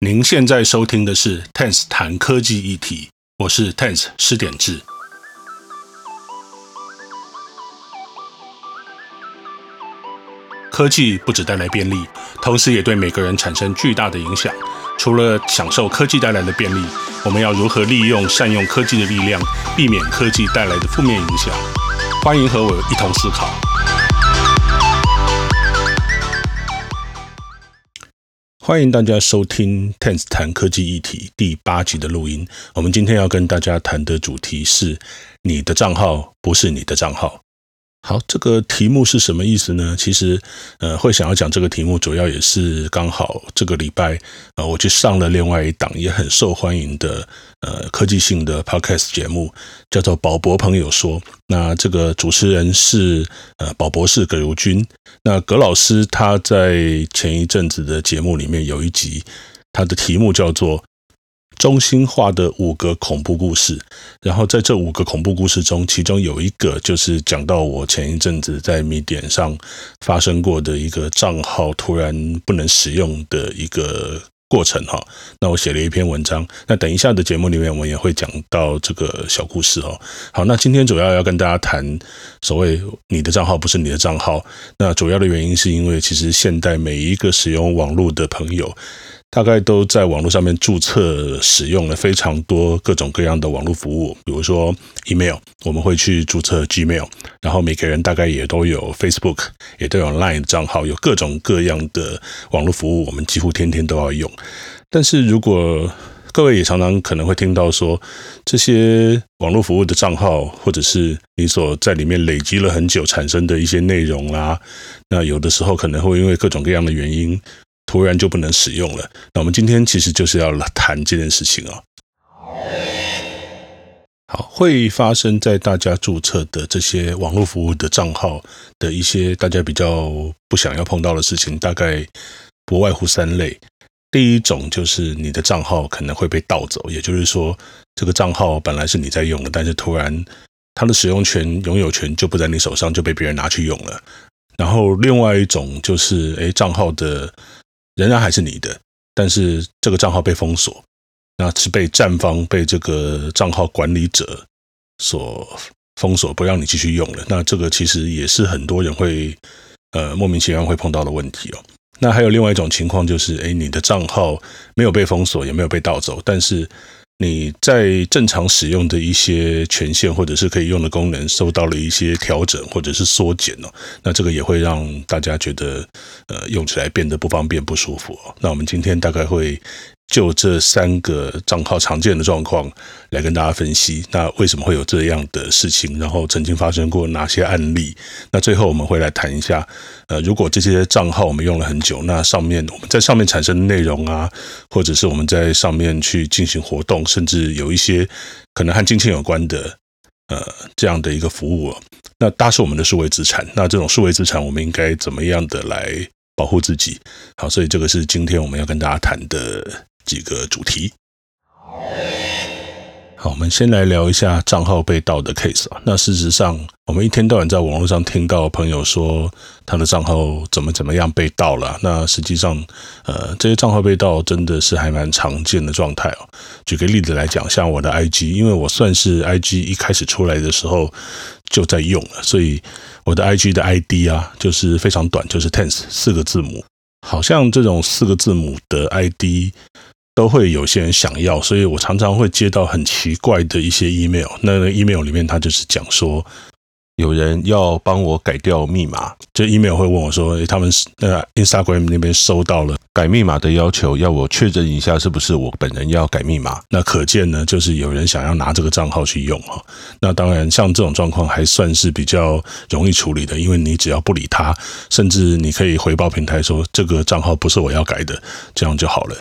您现在收听的是 Tense 谈科技议题，我是 Tense 施典治。科技不只带来便利，同时也对每个人产生巨大的影响。除了享受科技带来的便利，我们要如何利用、善用科技的力量，避免科技带来的负面影响？欢迎和我一同思考。欢迎大家收听《Tense 谈科技议题》第八集的录音。我们今天要跟大家谈的主题是：你的账号不是你的账号。好，这个题目是什么意思呢？其实，呃，会想要讲这个题目，主要也是刚好这个礼拜，呃，我去上了另外一档也很受欢迎的呃科技性的 podcast 节目，叫做《宝博朋友说》。那这个主持人是呃宝博士葛如君。那葛老师他在前一阵子的节目里面有一集，他的题目叫做。中心化的五个恐怖故事，然后在这五个恐怖故事中，其中有一个就是讲到我前一阵子在米点上发生过的一个账号突然不能使用的一个过程哈。那我写了一篇文章，那等一下的节目里面我也会讲到这个小故事哦。好，那今天主要要跟大家谈所谓你的账号不是你的账号，那主要的原因是因为其实现代每一个使用网络的朋友。大概都在网络上面注册使用了非常多各种各样的网络服务，比如说 email，我们会去注册 Gmail，然后每个人大概也都有 Facebook，也都有 Line 账号，有各种各样的网络服务，我们几乎天天都要用。但是如果各位也常常可能会听到说，这些网络服务的账号，或者是你所在里面累积了很久产生的一些内容啦，那有的时候可能会因为各种各样的原因。突然就不能使用了。那我们今天其实就是要来谈这件事情啊。好，会发生在大家注册的这些网络服务的账号的一些大家比较不想要碰到的事情，大概不外乎三类。第一种就是你的账号可能会被盗走，也就是说，这个账号本来是你在用的，但是突然它的使用权、拥有权就不在你手上，就被别人拿去用了。然后另外一种就是，诶，账号的。仍然还是你的，但是这个账号被封锁，那是被站方、被这个账号管理者所封锁，不让你继续用了。那这个其实也是很多人会呃莫名其妙会碰到的问题哦。那还有另外一种情况就是，哎，你的账号没有被封锁，也没有被盗走，但是。你在正常使用的一些权限或者是可以用的功能受到了一些调整或者是缩减哦，那这个也会让大家觉得呃用起来变得不方便不舒服。那我们今天大概会。就这三个账号常见的状况来跟大家分析，那为什么会有这样的事情？然后曾经发生过哪些案例？那最后我们会来谈一下，呃，如果这些账号我们用了很久，那上面我们在上面产生的内容啊，或者是我们在上面去进行活动，甚至有一些可能和金钱有关的，呃，这样的一个服务，那它是我们的数位资产。那这种数位资产，我们应该怎么样的来保护自己？好，所以这个是今天我们要跟大家谈的。几个主题。好，我们先来聊一下账号被盗的 case 啊。那事实上，我们一天到晚在网络上听到朋友说他的账号怎么怎么样被盗了。那实际上，呃，这些账号被盗真的是还蛮常见的状态哦。举个例子来讲，像我的 IG，因为我算是 IG 一开始出来的时候就在用了，所以我的 IG 的 ID 啊，就是非常短，就是 TENS 四个字母。好像这种四个字母的 ID。都会有些人想要，所以我常常会接到很奇怪的一些 email。那个 email 里面，他就是讲说，有人要帮我改掉密码。这 email 会问我说，他们那 Instagram 那边收到了改密码的要求，要我确认一下是不是我本人要改密码。那可见呢，就是有人想要拿这个账号去用哈。那当然，像这种状况还算是比较容易处理的，因为你只要不理他，甚至你可以回报平台说这个账号不是我要改的，这样就好了。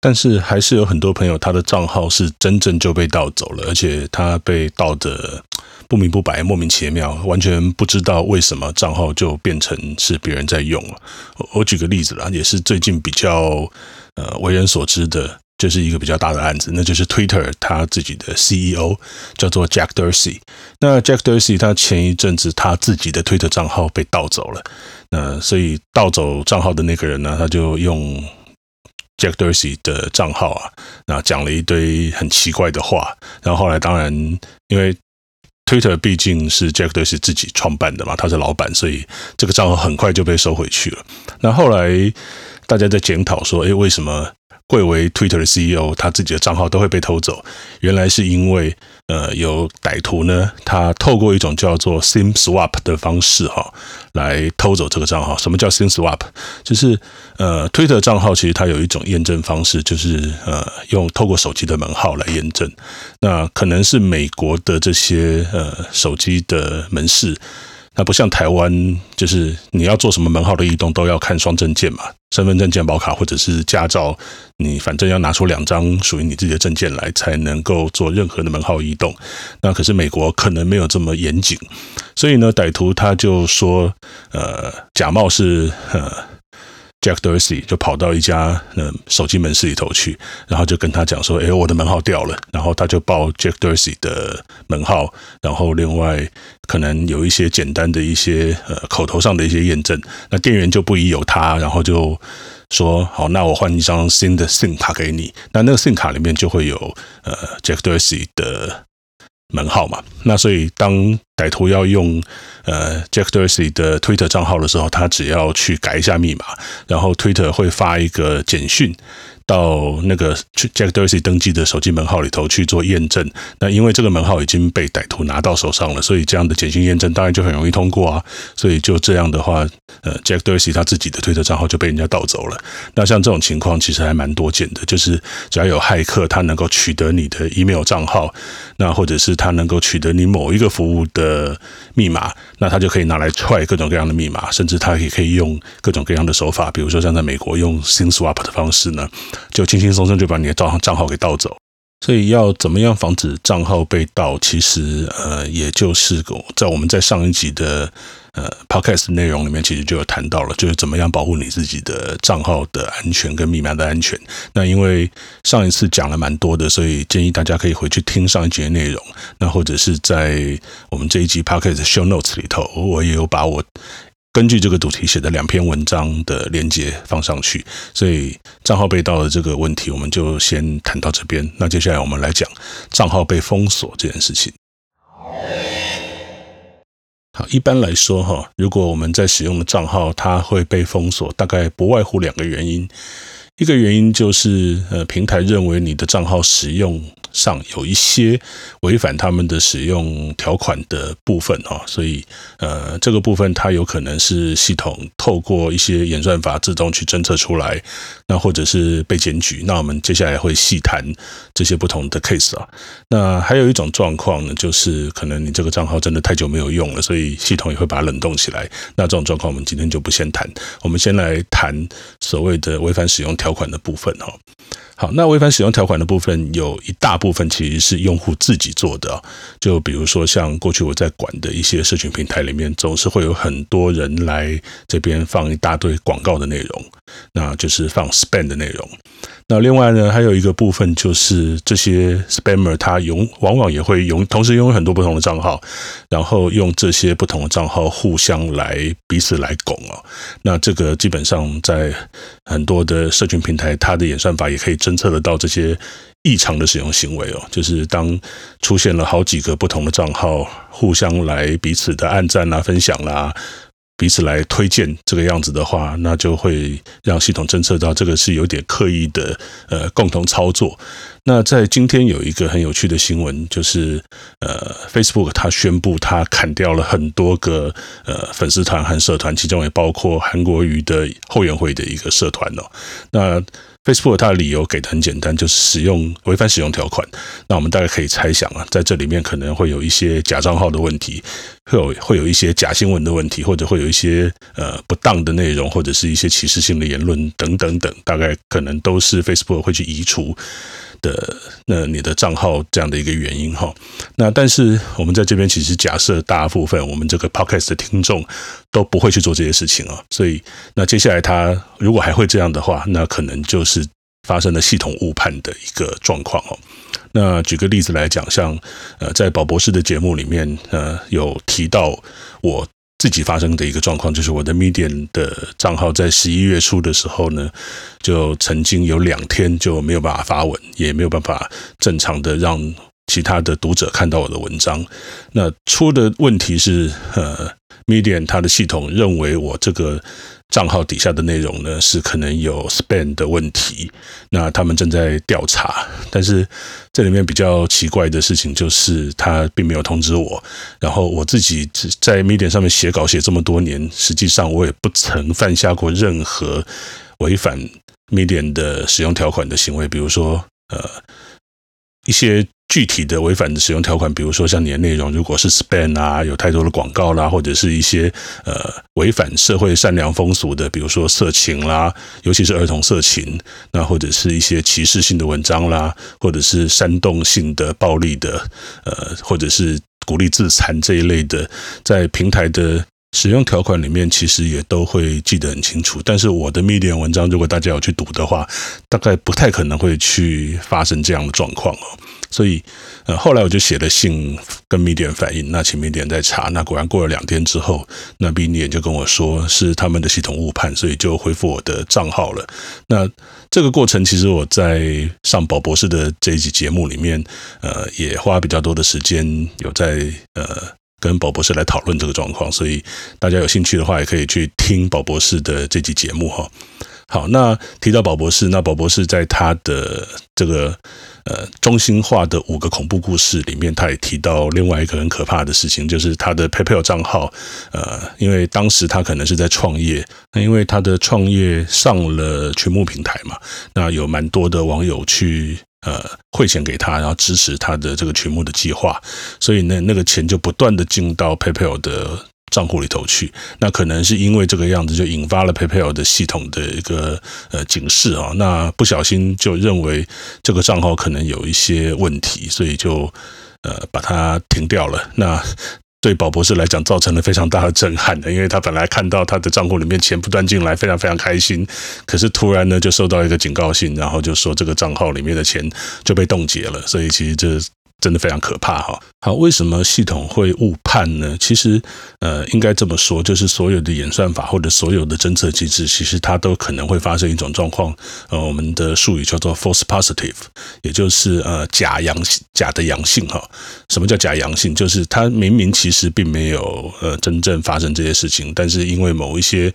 但是还是有很多朋友，他的账号是真正就被盗走了，而且他被盗的不明不白、莫名其妙，完全不知道为什么账号就变成是别人在用了。我举个例子啦，也是最近比较呃为人所知的，就是一个比较大的案子，那就是 Twitter 他自己的 CEO 叫做 Jack Dorsey。那 Jack Dorsey 他前一阵子他自己的 Twitter 账号被盗走了，那所以盗走账号的那个人呢，他就用。Jack Dorsey 的账号啊，那讲了一堆很奇怪的话。然后后来当然，因为 Twitter 毕竟是 Jack Dorsey 自己创办的嘛，他是老板，所以这个账号很快就被收回去了。那后来大家在检讨说，诶，为什么？贵为 Twitter 的 CEO，他自己的账号都会被偷走，原来是因为呃有歹徒呢，他透过一种叫做 SIM swap 的方式哈，来偷走这个账号。什么叫 SIM swap？就是呃 Twitter 账号其实它有一种验证方式，就是呃用透过手机的门号来验证。那可能是美国的这些呃手机的门市。那不像台湾，就是你要做什么门号的移动都要看双证件嘛，身份证、健保卡或者是驾照，你反正要拿出两张属于你自己的证件来，才能够做任何的门号移动。那可是美国可能没有这么严谨，所以呢，歹徒他就说，呃，假冒是呃。Jack Dorsey 就跑到一家呃手机门市里头去，然后就跟他讲说：“哎，我的门号掉了。”然后他就报 Jack Dorsey 的门号，然后另外可能有一些简单的一些呃口头上的一些验证。那店员就不疑有他，然后就说：“好，那我换一张新的 SIM 卡给你。”那那个 SIM 卡里面就会有呃 Jack Dorsey 的。门号嘛，那所以当歹徒要用呃 Jack Dorsey 的 Twitter 账号的时候，他只要去改一下密码，然后 Twitter 会发一个简讯。到那个 Jack Dorsey 登记的手机门号里头去做验证，那因为这个门号已经被歹徒拿到手上了，所以这样的简讯验证当然就很容易通过啊。所以就这样的话，呃，Jack Dorsey 他自己的推特账号就被人家盗走了。那像这种情况其实还蛮多见的，就是只要有骇客他能够取得你的 email 账号，那或者是他能够取得你某一个服务的密码，那他就可以拿来踹各种各样的密码，甚至他也可以用各种各样的手法，比如说像在美国用 SIM swap 的方式呢。就轻轻松松就把你的账账号给盗走，所以要怎么样防止账号被盗？其实呃，也就是在我们在上一集的呃 podcast 内容里面，其实就有谈到了，就是怎么样保护你自己的账号的安全跟密码的安全。那因为上一次讲了蛮多的，所以建议大家可以回去听上一集的内容。那或者是在我们这一集 podcast show notes 里头，我也有把我。根据这个主题写的两篇文章的连接放上去，所以账号被盗的这个问题，我们就先谈到这边。那接下来我们来讲账号被封锁这件事情。好，一般来说哈，如果我们在使用的账号它会被封锁，大概不外乎两个原因。一个原因就是，呃，平台认为你的账号使用上有一些违反他们的使用条款的部分啊，所以，呃，这个部分它有可能是系统透过一些演算法自动去侦测出来，那或者是被检举。那我们接下来会细谈这些不同的 case 啊。那还有一种状况呢，就是可能你这个账号真的太久没有用了，所以系统也会把它冷冻起来。那这种状况我们今天就不先谈，我们先来谈所谓的违反使用条。条款的部分哈，好，那违反使用条款的部分有一大部分其实是用户自己做的，就比如说像过去我在管的一些社群平台里面，总是会有很多人来这边放一大堆广告的内容，那就是放 spam 的内容。那另外呢，还有一个部分就是这些 spammer 他拥往往也会拥同时拥有很多不同的账号，然后用这些不同的账号互相来彼此来拱哦。那这个基本上在很多的社群平台，它的演算法也可以侦测得到这些异常的使用行为哦。就是当出现了好几个不同的账号互相来彼此的按赞啊、分享啦、啊。彼此来推荐这个样子的话，那就会让系统侦测到这个是有点刻意的呃共同操作。那在今天有一个很有趣的新闻，就是呃 Facebook 它宣布它砍掉了很多个呃粉丝团和社团，其中也包括韩国瑜的后援会的一个社团哦。那 Facebook 它的理由给的很简单，就是使用违反使用条款。那我们大概可以猜想啊，在这里面可能会有一些假账号的问题，会有会有一些假新闻的问题，或者会有一些呃不当的内容，或者是一些歧视性的言论等等等，大概可能都是 Facebook 会去移除的那你的账号这样的一个原因哈，那但是我们在这边其实假设大部分我们这个 podcast 的听众都不会去做这些事情啊，所以那接下来他如果还会这样的话，那可能就是发生了系统误判的一个状况哦。那举个例子来讲，像呃在宝博士的节目里面呃有提到我自己发生的一个状况，就是我的 Medium 的账号在十一月初的时候呢，就曾经有两天就没有办法发文，也没有办法正常的让其他的读者看到我的文章。那出的问题是，呃，Medium 它的系统认为我这个。账号底下的内容呢，是可能有 spam 的问题，那他们正在调查。但是这里面比较奇怪的事情就是，他并没有通知我。然后我自己在 Medium 上面写稿写这么多年，实际上我也不曾犯下过任何违反 Medium 的使用条款的行为，比如说呃一些。具体的违反的使用条款，比如说像你的内容如果是 spam 啊，有太多的广告啦，或者是一些呃违反社会善良风俗的，比如说色情啦，尤其是儿童色情，那或者是一些歧视性的文章啦，或者是煽动性的暴力的，呃，或者是鼓励自残这一类的，在平台的。使用条款里面其实也都会记得很清楚，但是我的 Medium 文章，如果大家有去读的话，大概不太可能会去发生这样的状况哦。所以，呃，后来我就写了信跟 Medium 反映，那请 Medium 在查。那果然过了两天之后，那米点就跟我说是他们的系统误判，所以就恢复我的账号了。那这个过程其实我在上宝博士的这一集节目里面，呃，也花比较多的时间有在呃。跟宝博士来讨论这个状况，所以大家有兴趣的话，也可以去听宝博士的这集节目哈。好，那提到宝博士，那宝博士在他的这个呃中心化的五个恐怖故事里面，他也提到另外一个很可怕的事情，就是他的 PayPal 账号，呃，因为当时他可能是在创业，那因为他的创业上了群募平台嘛，那有蛮多的网友去。呃，汇钱给他，然后支持他的这个群募的计划，所以呢，那个钱就不断的进到 PayPal 的账户里头去。那可能是因为这个样子，就引发了 PayPal 的系统的一个呃警示啊。那不小心就认为这个账号可能有一些问题，所以就呃把它停掉了。那对宝博士来讲，造成了非常大的震撼的，因为他本来看到他的账户里面钱不断进来，非常非常开心，可是突然呢，就收到一个警告信，然后就说这个账号里面的钱就被冻结了，所以其实这。真的非常可怕哈！好，为什么系统会误判呢？其实，呃，应该这么说，就是所有的演算法或者所有的侦测机制，其实它都可能会发生一种状况，呃，我们的术语叫做 false positive，也就是呃假阳性、假的阳性哈。什么叫假阳性？就是它明明其实并没有呃真正发生这些事情，但是因为某一些。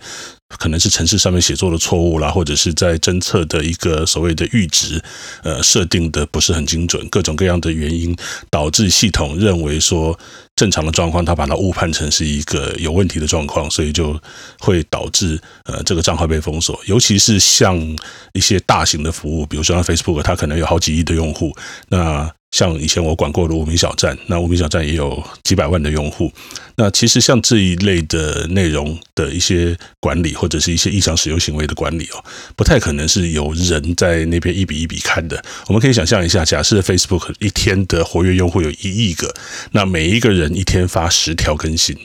可能是城市上面写作的错误啦，或者是在侦测的一个所谓的阈值，呃，设定的不是很精准，各种各样的原因导致系统认为说正常的状况，它把它误判成是一个有问题的状况，所以就会导致呃这个账号被封锁。尤其是像一些大型的服务，比如说像 Facebook，它可能有好几亿的用户，那。像以前我管过的无名小站，那无名小站也有几百万的用户。那其实像这一类的内容的一些管理，或者是一些异常使用行为的管理哦，不太可能是有人在那边一笔一笔看的。我们可以想象一下，假设 Facebook 一天的活跃用户有一亿个，那每一个人一天发十条更新。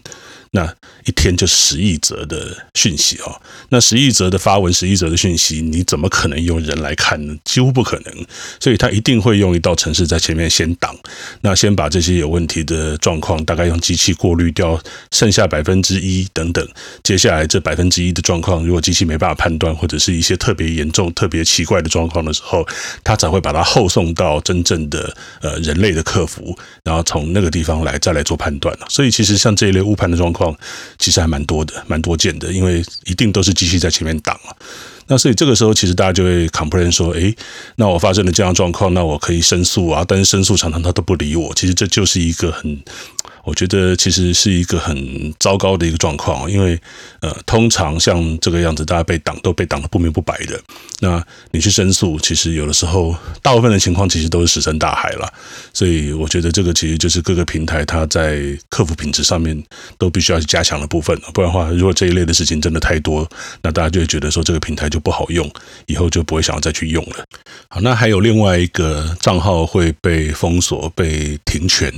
那一天就十亿则的讯息哦，那十亿则的发文，十亿则的讯息，你怎么可能用人来看呢？几乎不可能，所以他一定会用一道程式在前面先挡，那先把这些有问题的状况大概用机器过滤掉，剩下百分之一等等，接下来这百分之一的状况，如果机器没办法判断，或者是一些特别严重、特别奇怪的状况的时候，他才会把它后送到真正的呃人类的客服，然后从那个地方来再来做判断。所以其实像这一类误判的状况。况其实还蛮多的，蛮多见的，因为一定都是机器在前面挡啊。那所以这个时候，其实大家就会 complain 说：“诶，那我发生了这样状况，那我可以申诉啊。”但是申诉常常他都不理我。其实这就是一个很。我觉得其实是一个很糟糕的一个状况，因为呃，通常像这个样子，大家被挡都被挡得不明不白的。那你去申诉，其实有的时候，大部分的情况其实都是石沉大海了。所以我觉得这个其实就是各个平台它在客服品质上面都必须要去加强的部分。不然的话，如果这一类的事情真的太多，那大家就会觉得说这个平台就不好用，以后就不会想要再去用了。好，那还有另外一个账号会被封锁、被停权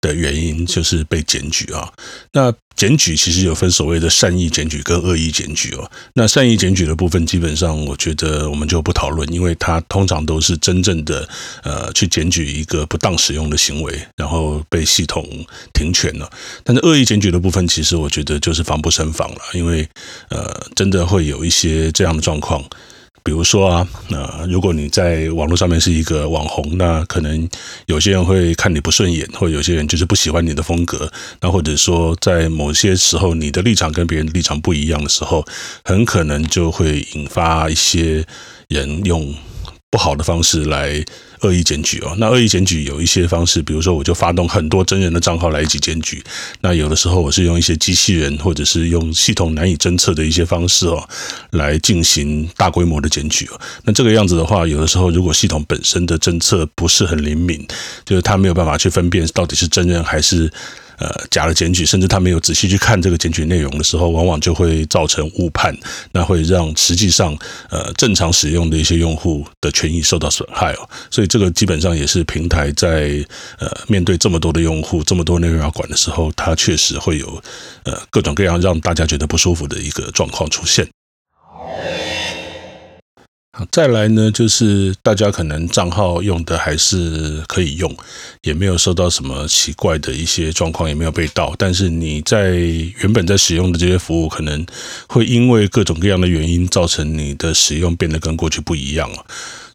的原因，就是。是被检举啊。那检举其实有分所谓的善意检举跟恶意检举哦。那善意检举的部分，基本上我觉得我们就不讨论，因为它通常都是真正的呃去检举一个不当使用的行为，然后被系统停权了。但是恶意检举的部分，其实我觉得就是防不胜防了，因为呃真的会有一些这样的状况。比如说啊，那如果你在网络上面是一个网红，那可能有些人会看你不顺眼，或有些人就是不喜欢你的风格，那或者说在某些时候你的立场跟别人的立场不一样的时候，很可能就会引发一些人用不好的方式来。恶意检举哦，那恶意检举有一些方式，比如说我就发动很多真人的账号来一起检举。那有的时候我是用一些机器人，或者是用系统难以侦测的一些方式哦，来进行大规模的检举哦。那这个样子的话，有的时候如果系统本身的侦测不是很灵敏，就是它没有办法去分辨到底是真人还是。呃，假的检举，甚至他没有仔细去看这个检举内容的时候，往往就会造成误判，那会让实际上呃正常使用的一些用户的权益受到损害哦。所以这个基本上也是平台在呃面对这么多的用户、这么多内容要管的时候，它确实会有呃各种各样让大家觉得不舒服的一个状况出现。再来呢，就是大家可能账号用的还是可以用，也没有收到什么奇怪的一些状况，也没有被盗。但是你在原本在使用的这些服务，可能会因为各种各样的原因，造成你的使用变得跟过去不一样了。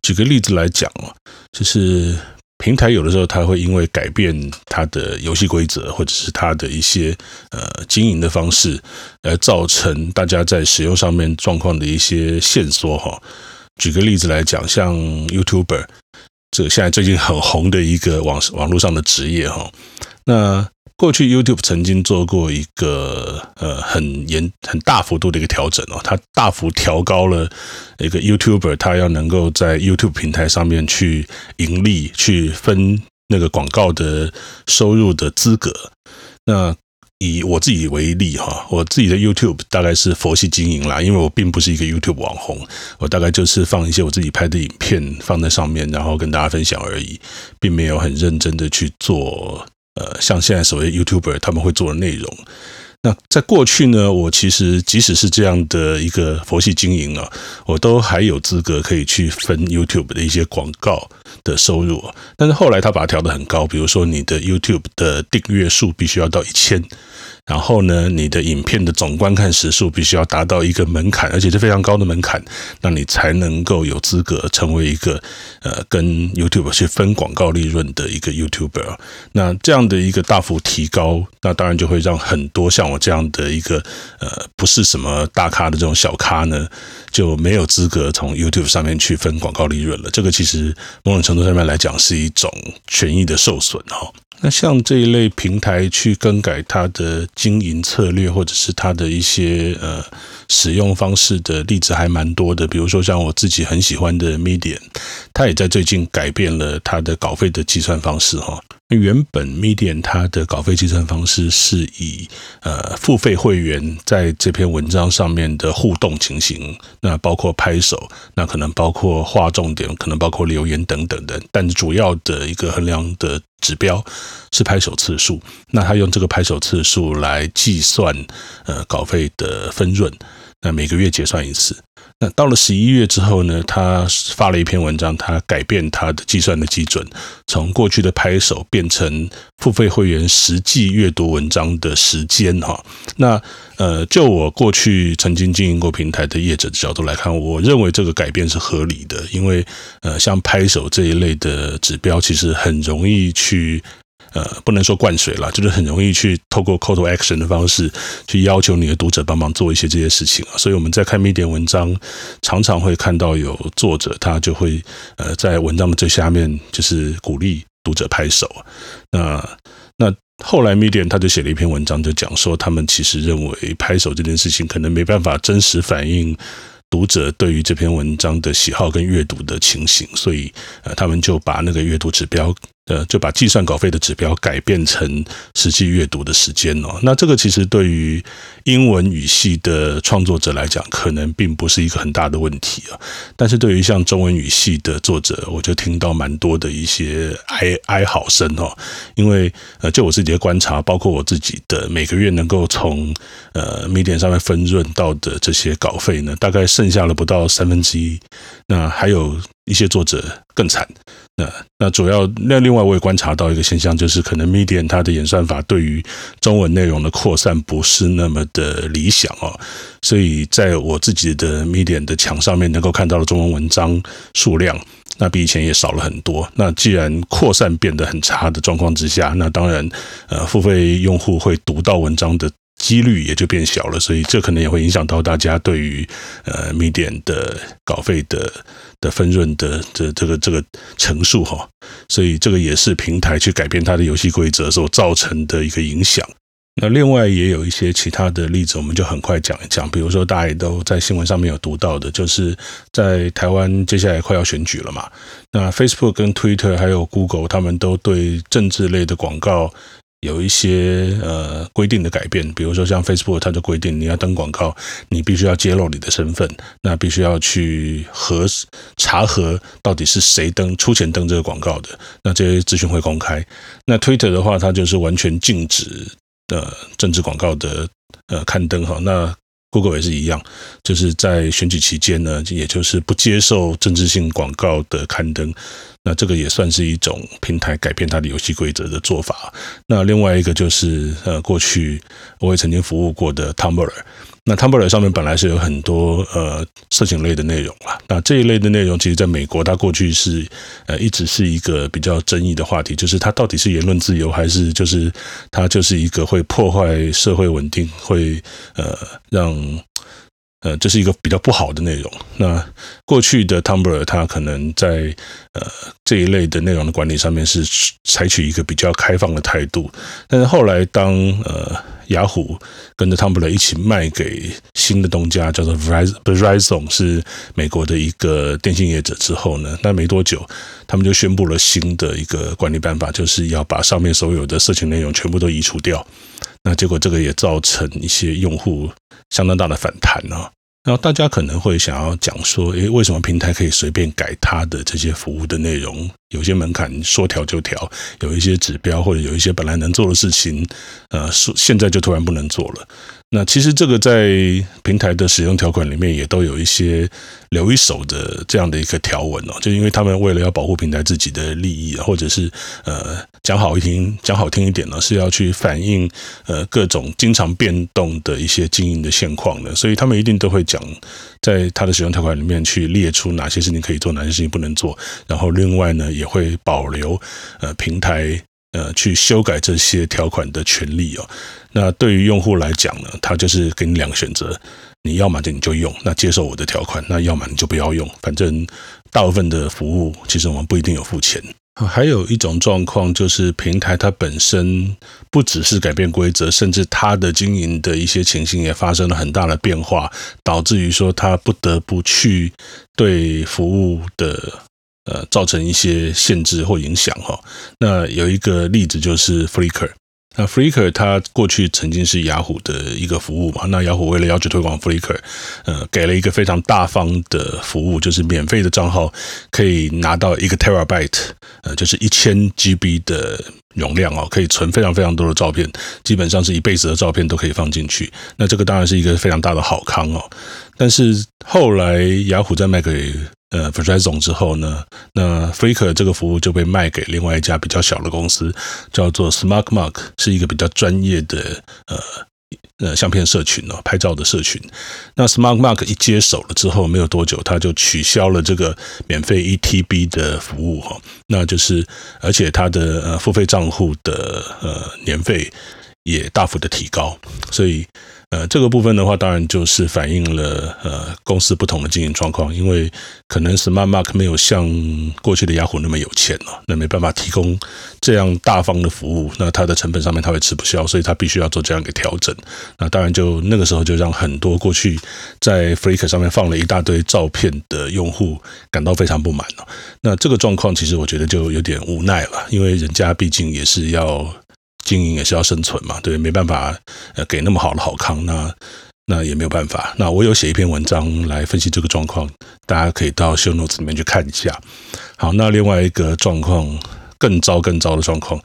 举个例子来讲啊，就是平台有的时候它会因为改变它的游戏规则，或者是它的一些呃经营的方式，而造成大家在使用上面状况的一些线索哈。举个例子来讲，像 YouTuber，这现在最近很红的一个网网络上的职业哈。那过去 YouTube 曾经做过一个呃很严很大幅度的一个调整哦，它大幅调高了一个 YouTuber 他要能够在 YouTube 平台上面去盈利，去分那个广告的收入的资格。那以我自己为例哈，我自己的 YouTube 大概是佛系经营啦，因为我并不是一个 YouTube 网红，我大概就是放一些我自己拍的影片放在上面，然后跟大家分享而已，并没有很认真的去做呃，像现在所谓 YouTuber 他们会做的内容。那在过去呢，我其实即使是这样的一个佛系经营啊，我都还有资格可以去分 YouTube 的一些广告的收入。但是后来他把它调得很高，比如说你的 YouTube 的订阅数必须要到一千。然后呢，你的影片的总观看时数必须要达到一个门槛，而且是非常高的门槛，那你才能够有资格成为一个呃跟 YouTube 去分广告利润的一个 YouTuber。那这样的一个大幅提高，那当然就会让很多像我这样的一个呃不是什么大咖的这种小咖呢，就没有资格从 YouTube 上面去分广告利润了。这个其实某种程度上面来讲是一种权益的受损哈。那像这一类平台去更改它的经营策略，或者是它的一些呃使用方式的例子还蛮多的。比如说像我自己很喜欢的 Medium，它也在最近改变了它的稿费的计算方式哈。原本 Medium 它的稿费计算方式是以呃付费会员在这篇文章上面的互动情形，那包括拍手，那可能包括划重点，可能包括留言等等的，但主要的一个衡量的指标是拍手次数，那他用这个拍手次数来计算呃稿费的分润，那每个月结算一次。那到了十一月之后呢，他发了一篇文章，他改变他的计算的基准，从过去的拍手变成付费会员实际阅读文章的时间哈。那呃，就我过去曾经经营过平台的业者的角度来看，我认为这个改变是合理的，因为呃，像拍手这一类的指标，其实很容易去。呃，不能说灌水了，就是很容易去透过 call to action 的方式去要求你的读者帮忙做一些这些事情啊。所以我们在看 Medium 文章，常常会看到有作者他就会呃在文章的最下面就是鼓励读者拍手。那那后来 Medium 他就写了一篇文章，就讲说他们其实认为拍手这件事情可能没办法真实反映。读者对于这篇文章的喜好跟阅读的情形，所以呃，他们就把那个阅读指标呃，就把计算稿费的指标改变成实际阅读的时间哦。那这个其实对于英文语系的创作者来讲，可能并不是一个很大的问题啊。但是对于像中文语系的作者，我就听到蛮多的一些哀哀嚎声哦。因为呃，就我自己的观察，包括我自己的每个月能够从呃 Medium 上面分润到的这些稿费呢，大概剩下了不到三分之一。那还有一些作者更惨。那那主要那另外我也观察到一个现象，就是可能 Medium 它的演算法对于中文内容的扩散不是那么的理想哦，所以在我自己的 Medium 的墙上面能够看到的中文文章数量，那比以前也少了很多。那既然扩散变得很差的状况之下，那当然呃付费用户会读到文章的几率也就变小了，所以这可能也会影响到大家对于呃 Medium 的稿费的的分润的这这个这个乘数哈，所以这个也是平台去改变它的游戏规则所造成的一个影响。那另外也有一些其他的例子，我们就很快讲一讲。比如说大家也都在新闻上面有读到的，就是在台湾接下来快要选举了嘛，那 Facebook 跟 Twitter 还有 Google 他们都对政治类的广告。有一些呃规定的改变，比如说像 Facebook，它就规定你要登广告，你必须要揭露你的身份，那必须要去核查核到底是谁登出钱登这个广告的，那这些资讯会公开。那 Twitter 的话，它就是完全禁止的政治广告的呃刊登哈。那 Google 也是一样，就是在选举期间呢，也就是不接受政治性广告的刊登。那这个也算是一种平台改变它的游戏规则的做法。那另外一个就是，呃，过去我也曾经服务过的 Tumblr。那 Tumblr 上面本来是有很多呃色情类的内容啊。那这一类的内容，其实在美国，它过去是呃一直是一个比较争议的话题，就是它到底是言论自由，还是就是它就是一个会破坏社会稳定，会呃让。呃，这是一个比较不好的内容。那过去的 Tumblr 它可能在呃这一类的内容的管理上面是采取一个比较开放的态度，但是后来当呃雅虎跟着 Tumblr 一起卖给新的东家，叫做 Verizon，是美国的一个电信业者之后呢，那没多久他们就宣布了新的一个管理办法，就是要把上面所有的色情内容全部都移除掉。那结果这个也造成一些用户。相当大的反弹啊！然后大家可能会想要讲说，诶，为什么平台可以随便改它的这些服务的内容？有些门槛说调就调，有一些指标或者有一些本来能做的事情，呃，现在就突然不能做了。那其实这个在平台的使用条款里面也都有一些留一手的这样的一个条文哦，就因为他们为了要保护平台自己的利益，或者是呃讲好一听讲好听一点呢，是要去反映呃各种经常变动的一些经营的现况的，所以他们一定都会讲在他的使用条款里面去列出哪些事情可以做，哪些事情不能做，然后另外呢也会保留呃平台。呃，去修改这些条款的权利哦。那对于用户来讲呢，他就是给你两个选择，你要么就你就用，那接受我的条款；那要么你就不要用。反正大部分的服务其实我们不一定有付钱。还有一种状况就是平台它本身不只是改变规则，甚至它的经营的一些情形也发生了很大的变化，导致于说它不得不去对服务的。呃，造成一些限制或影响哈。那有一个例子就是 Flickr，那 Flickr 它过去曾经是雅虎的一个服务嘛。那雅虎为了要去推广 Flickr，呃，给了一个非常大方的服务，就是免费的账号可以拿到一个 terabyte，呃，就是一千 GB 的容量哦，可以存非常非常多的照片，基本上是一辈子的照片都可以放进去。那这个当然是一个非常大的好康哦。但是后来雅虎在卖给呃，Verizon 之后呢，那 Flickr 这个服务就被卖给另外一家比较小的公司，叫做 SmugMug，是一个比较专业的呃呃相片社群哦，拍照的社群。那 SmugMug 一接手了之后，没有多久，他就取消了这个免费一 TB 的服务哈，那就是而且他的呃付费账户的呃年费也大幅的提高，所以。呃，这个部分的话，当然就是反映了呃公司不同的经营状况，因为可能 SmartMark 没有像过去的雅虎那么有钱哦，那没办法提供这样大方的服务，那它的成本上面它会吃不消，所以它必须要做这样一个调整。那当然就那个时候就让很多过去在 Flick 上面放了一大堆照片的用户感到非常不满哦。那这个状况其实我觉得就有点无奈了，因为人家毕竟也是要。经营也是要生存嘛，对，没办法，呃，给那么好的好康，那那也没有办法。那我有写一篇文章来分析这个状况，大家可以到 show notes 里面去看一下。好，那另外一个状况更糟更糟的状况，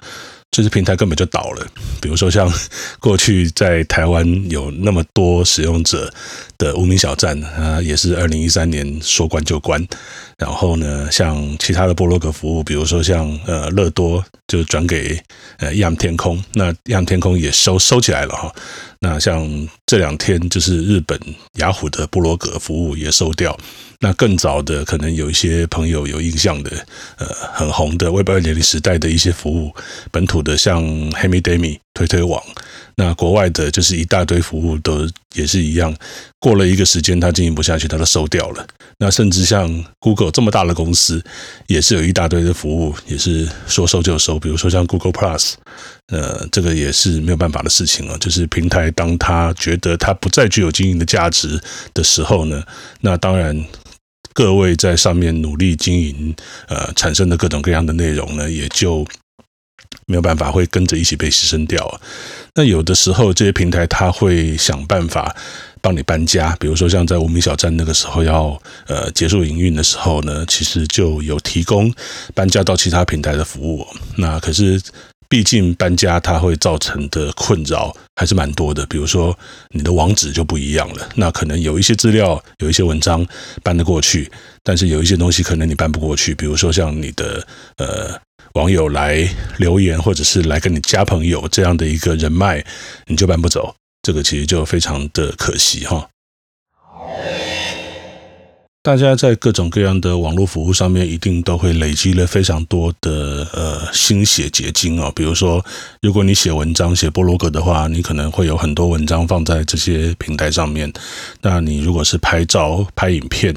就是平台根本就倒了。比如说像 过去在台湾有那么多使用者的无名小站啊，也是二零一三年说关就关。然后呢，像其他的部落格服务，比如说像呃乐多，就转给呃亚天空，那亚天空也收收起来了哈。那像这两天就是日本雅虎的布罗格服务也收掉。那更早的，可能有一些朋友有印象的，呃，很红的 Web 2.0时代的一些服务，本土的像 Hemidemi 推推网，那国外的就是一大堆服务都也是一样，过了一个时间，它经营不下去，它都收掉了。那甚至像 Google 这么大的公司，也是有一大堆的服务，也是说收就收。比如说像 Google Plus，呃，这个也是没有办法的事情了。就是平台当他觉得它不再具有经营的价值的时候呢，那当然。各位在上面努力经营，呃，产生的各种各样的内容呢，也就没有办法会跟着一起被牺牲掉。那有的时候这些平台他会想办法帮你搬家，比如说像在无名小站那个时候要呃结束营运的时候呢，其实就有提供搬家到其他平台的服务。那可是。毕竟搬家它会造成的困扰还是蛮多的，比如说你的网址就不一样了，那可能有一些资料、有一些文章搬得过去，但是有一些东西可能你搬不过去，比如说像你的呃网友来留言或者是来跟你加朋友这样的一个人脉，你就搬不走，这个其实就非常的可惜哈。大家在各种各样的网络服务上面，一定都会累积了非常多的呃心血结晶哦。比如说，如果你写文章、写部落格的话，你可能会有很多文章放在这些平台上面。那你如果是拍照、拍影片，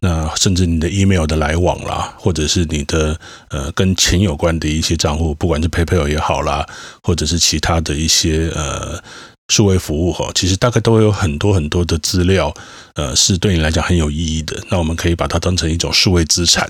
那甚至你的 email 的来往啦，或者是你的呃跟钱有关的一些账户，不管是 PayPal 也好啦，或者是其他的一些呃。数位服务哈，其实大概都会有很多很多的资料，呃，是对你来讲很有意义的。那我们可以把它当成一种数位资产。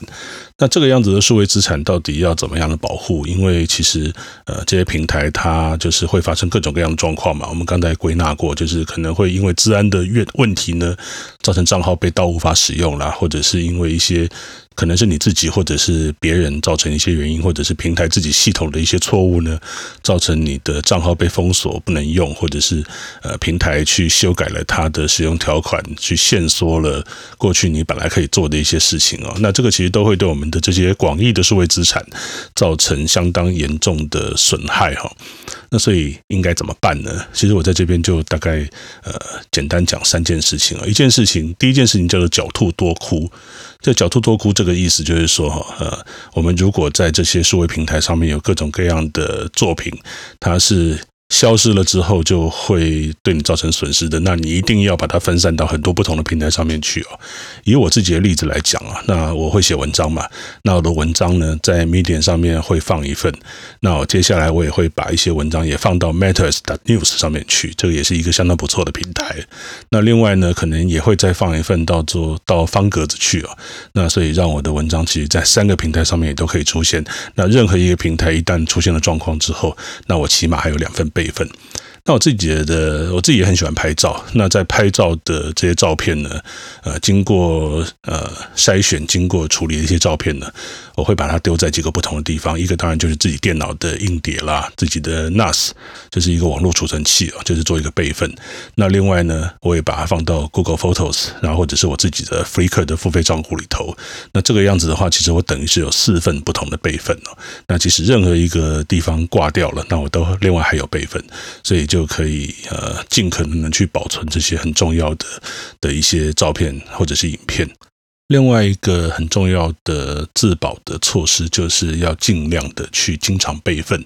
那这个样子的数位资产到底要怎么样的保护？因为其实呃，这些平台它就是会发生各种各样的状况嘛。我们刚才归纳过，就是可能会因为治安的问题呢，造成账号被盗无法使用啦，或者是因为一些。可能是你自己或者是别人造成一些原因，或者是平台自己系统的一些错误呢，造成你的账号被封锁不能用，或者是呃平台去修改了它的使用条款，去限缩了过去你本来可以做的一些事情哦。那这个其实都会对我们的这些广义的数位资产造成相当严重的损害哈。那所以应该怎么办呢？其实我在这边就大概呃简单讲三件事情啊。一件事情，第一件事情叫做狡兔多窟。这狡兔多窟这个意思就是说哈，呃，我们如果在这些数位平台上面有各种各样的作品，它是。消失了之后就会对你造成损失的，那你一定要把它分散到很多不同的平台上面去哦。以我自己的例子来讲啊，那我会写文章嘛，那我的文章呢在 Medium 上面会放一份，那我接下来我也会把一些文章也放到 Matters News 上面去，这个也是一个相当不错的平台。那另外呢，可能也会再放一份到做到方格子去哦。那所以让我的文章其实在三个平台上面也都可以出现。那任何一个平台一旦出现了状况之后，那我起码还有两份。备份。那我自己的，我自己也很喜欢拍照。那在拍照的这些照片呢，呃，经过呃筛选、经过处理的一些照片呢，我会把它丢在几个不同的地方。一个当然就是自己电脑的硬碟啦，自己的 NAS，就是一个网络储存器啊，就是做一个备份。那另外呢，我也把它放到 Google Photos，然后或者是我自己的 Flickr 的付费账户里头。那这个样子的话，其实我等于是有四份不同的备份哦。那其实任何一个地方挂掉了，那我都另外还有备份，所以就。就可以呃尽可能的去保存这些很重要的的一些照片或者是影片。另外一个很重要的自保的措施，就是要尽量的去经常备份，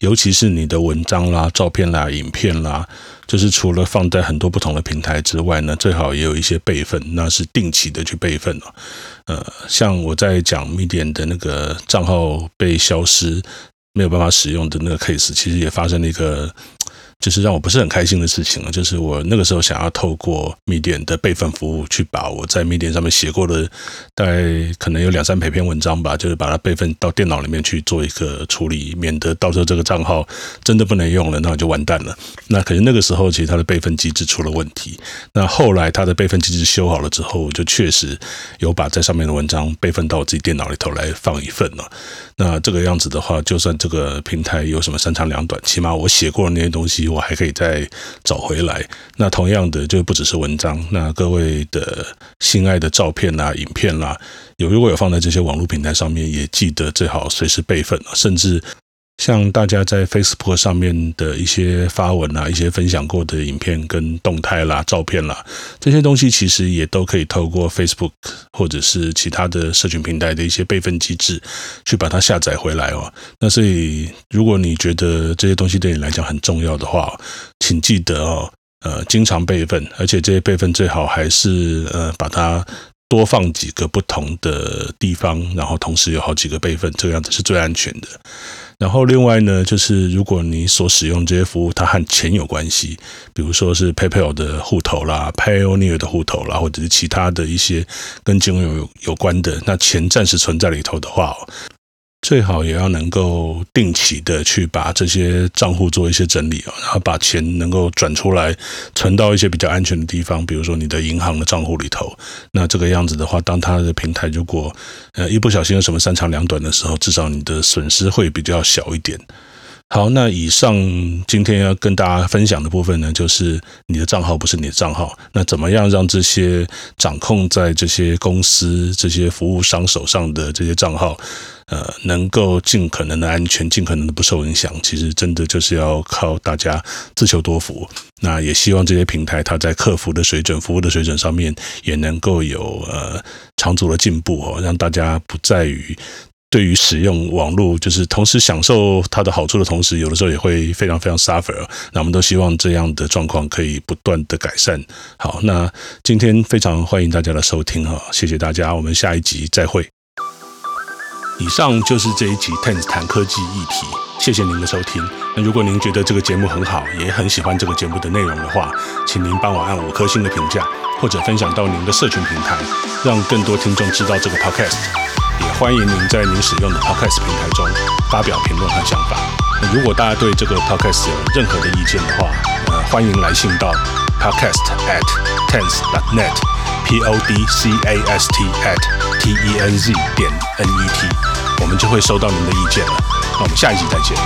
尤其是你的文章啦、照片啦、影片啦，就是除了放在很多不同的平台之外呢，最好也有一些备份，那是定期的去备份哦。呃，像我在讲 Medium 的那个账号被消失，没有办法使用的那个 case，其实也发生了一个。就是让我不是很开心的事情了。就是我那个时候想要透过 Medium 的备份服务，去把我在 Medium 上面写过的大概可能有两三百篇文章吧，就是把它备份到电脑里面去做一个处理，免得到时候这个账号真的不能用了，那我就完蛋了。那可是那个时候其实它的备份机制出了问题。那后来它的备份机制修好了之后，就确实有把在上面的文章备份到我自己电脑里头来放一份了。那这个样子的话，就算这个平台有什么三长两短，起码我写过的那些东西。我还可以再找回来。那同样的，就不只是文章。那各位的心爱的照片啦、影片啦，有如果有放在这些网络平台上面，也记得最好随时备份，甚至。像大家在 Facebook 上面的一些发文啊，一些分享过的影片跟动态啦、照片啦，这些东西其实也都可以透过 Facebook 或者是其他的社群平台的一些备份机制，去把它下载回来哦。那所以，如果你觉得这些东西对你来讲很重要的话，请记得哦，呃，经常备份，而且这些备份最好还是呃，把它多放几个不同的地方，然后同时有好几个备份，这个样子是最安全的。然后另外呢，就是如果你所使用这些服务，它和钱有关系，比如说是 PayPal 的户头啦、Payoneer 的户头啦，或者是其他的一些跟金融有有关的，那钱暂时存在里头的话。最好也要能够定期的去把这些账户做一些整理啊，然后把钱能够转出来，存到一些比较安全的地方，比如说你的银行的账户里头。那这个样子的话，当它的平台如果呃一不小心有什么三长两短的时候，至少你的损失会比较小一点。好，那以上今天要跟大家分享的部分呢，就是你的账号不是你的账号。那怎么样让这些掌控在这些公司、这些服务商手上的这些账号，呃，能够尽可能的安全，尽可能的不受影响？其实真的就是要靠大家自求多福。那也希望这些平台它在客服的水准、服务的水准上面，也能够有呃长足的进步哦，让大家不在于。对于使用网络，就是同时享受它的好处的同时，有的时候也会非常非常 suffer。那我们都希望这样的状况可以不断的改善。好，那今天非常欢迎大家的收听哈，谢谢大家，我们下一集再会。以上就是这一集 Tens 谈科技议题，谢谢您的收听。那如果您觉得这个节目很好，也很喜欢这个节目的内容的话，请您帮我按五颗星的评价，或者分享到您的社群平台，让更多听众知道这个 podcast。欢迎您在您使用的 Podcast 平台中发表评论和想法。如果大家对这个 Podcast 有任何的意见的话，呃，欢迎来信到 Podcast at tense dot net，P O D C A S T at T E N Z 点 N E T，我们就会收到您的意见了。那我们下一集再见。